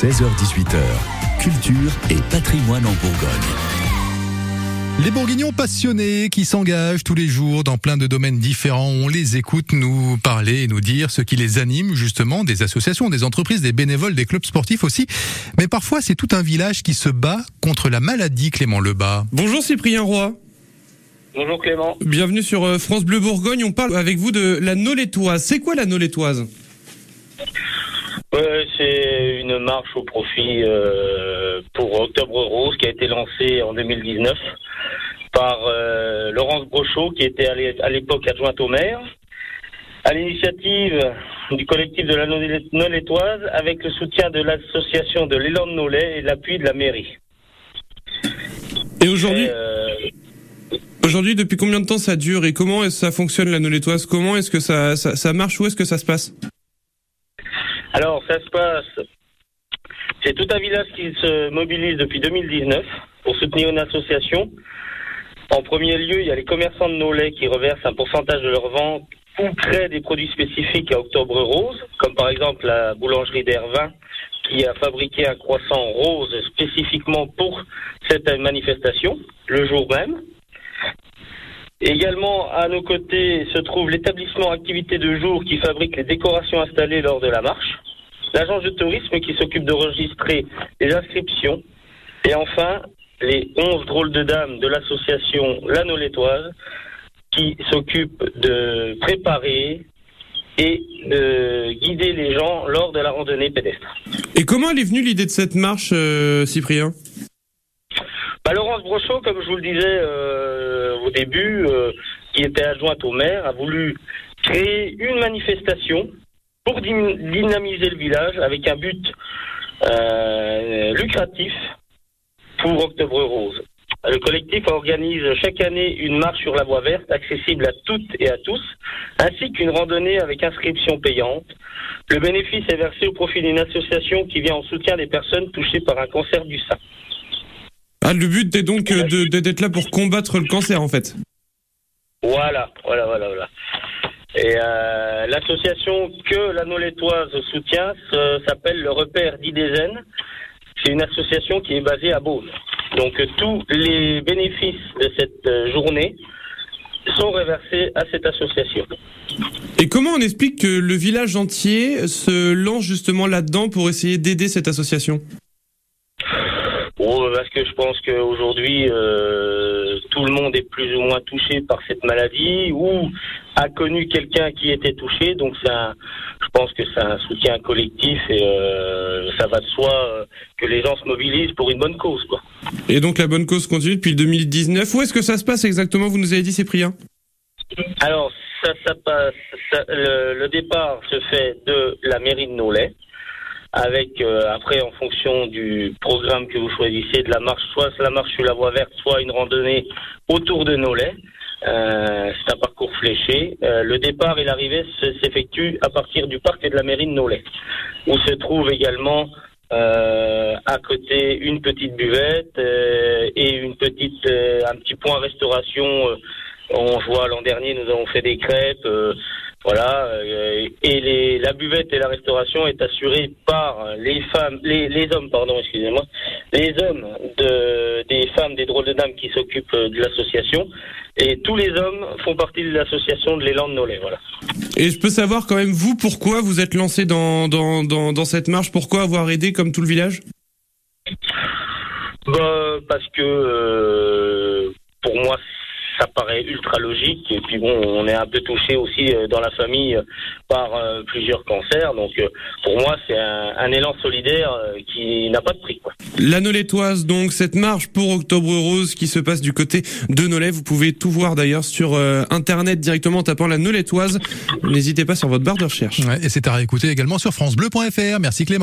16h18h, culture et patrimoine en Bourgogne. Les Bourguignons passionnés qui s'engagent tous les jours dans plein de domaines différents, on les écoute nous parler et nous dire ce qui les anime justement, des associations, des entreprises, des bénévoles, des clubs sportifs aussi. Mais parfois c'est tout un village qui se bat contre la maladie, Clément Lebas. Bonjour Cyprien Roy. Bonjour Clément. Bienvenue sur euh, France Bleu Bourgogne. On parle avec vous de la Nolétoise. C'est quoi la Nolétoise Ouais, c'est une marche au profit euh, pour Octobre Rose qui a été lancée en 2019 par euh, Laurence Brochot qui était à l'époque adjointe au maire à l'initiative du collectif de la Nolétoise avec le soutien de l'association de l'élan de Nolay et l'appui de la mairie. Et aujourd'hui Aujourd'hui, depuis combien de temps ça dure et comment est-ce que ça fonctionne la Nolétoise Comment est-ce que ça, ça, ça marche? Où est-ce que ça se passe? Alors, ça se passe. C'est tout un village qui se mobilise depuis 2019 pour soutenir une association. En premier lieu, il y a les commerçants de Nolay qui reversent un pourcentage de leur vente ou créent des produits spécifiques à Octobre Rose, comme par exemple la boulangerie d'Hervin qui a fabriqué un croissant rose spécifiquement pour cette manifestation, le jour même. Également, à nos côtés, se trouve l'établissement Activité de jour qui fabrique les décorations installées lors de la marche, l'agence de tourisme qui s'occupe de registrer les inscriptions, et enfin, les 11 drôles de dames de l'association L'Anneau-Létoise qui s'occupe de préparer et de guider les gens lors de la randonnée pédestre. Et comment elle est venue l'idée de cette marche, euh, Cyprien? Bah, Laurence Brochot, comme je vous le disais euh, au début, euh, qui était adjointe au maire, a voulu créer une manifestation pour dynamiser le village avec un but euh, lucratif pour Octobre Rose. Le collectif organise chaque année une marche sur la voie verte accessible à toutes et à tous, ainsi qu'une randonnée avec inscription payante. Le bénéfice est versé au profit d'une association qui vient en soutien des personnes touchées par un cancer du sein. Ah, le but est donc euh, d'être là pour combattre le cancer, en fait. Voilà, voilà, voilà, voilà. Et euh, l'association que la Nolétoise soutient s'appelle le Repère d'Idézen. C'est une association qui est basée à Beaune. Donc tous les bénéfices de cette euh, journée sont reversés à cette association. Et comment on explique que le village entier se lance justement là-dedans pour essayer d'aider cette association Oh, parce que je pense qu'aujourd'hui, euh, tout le monde est plus ou moins touché par cette maladie ou a connu quelqu'un qui était touché. Donc, c'est je pense que c'est un soutien collectif et euh, ça va de soi euh, que les gens se mobilisent pour une bonne cause. Quoi. Et donc, la bonne cause continue depuis 2019. Où est-ce que ça se passe exactement? Vous nous avez dit, Cyprien Alors, ça, ça passe. le, le, départ se fait de la mairie de Nolay avec euh, après en fonction du programme que vous choisissez de la marche, soit la marche sur la voie verte, soit une randonnée autour de Nolay. Euh, c'est un parcours fléché. Euh, le départ et l'arrivée s'effectuent à partir du parc de la mairie de Nolay, où se trouve également euh, à côté une petite buvette et une petite un petit point restauration. on voit l'an dernier nous avons fait des crêpes. Voilà, euh, et les, la buvette et la restauration est assurée par les femmes, les, les hommes, pardon, excusez-moi, les hommes de, des femmes, des drôles de dames qui s'occupent de l'association, et tous les hommes font partie de l'association de l'élan de Nolay, voilà. Et je peux savoir quand même vous pourquoi vous êtes lancé dans, dans, dans, dans cette marche, pourquoi avoir aidé comme tout le village? Bah, parce que euh, paraît ultra logique. Et puis bon, on est un peu touché aussi euh, dans la famille euh, par euh, plusieurs cancers. Donc pour moi, c'est un, élan solidaire qui n'a pas de prix. Quoi. La Nolétoise, donc cette marche pour Octobre Rose qui se passe du côté de Nolay. Vous pouvez tout voir d'ailleurs sur internet directement en tapant la Nolétoise. N'hésitez pas sur votre barre de recherche. Ouais, et c'est à réécouter également sur francebleu.fr. Merci Clément.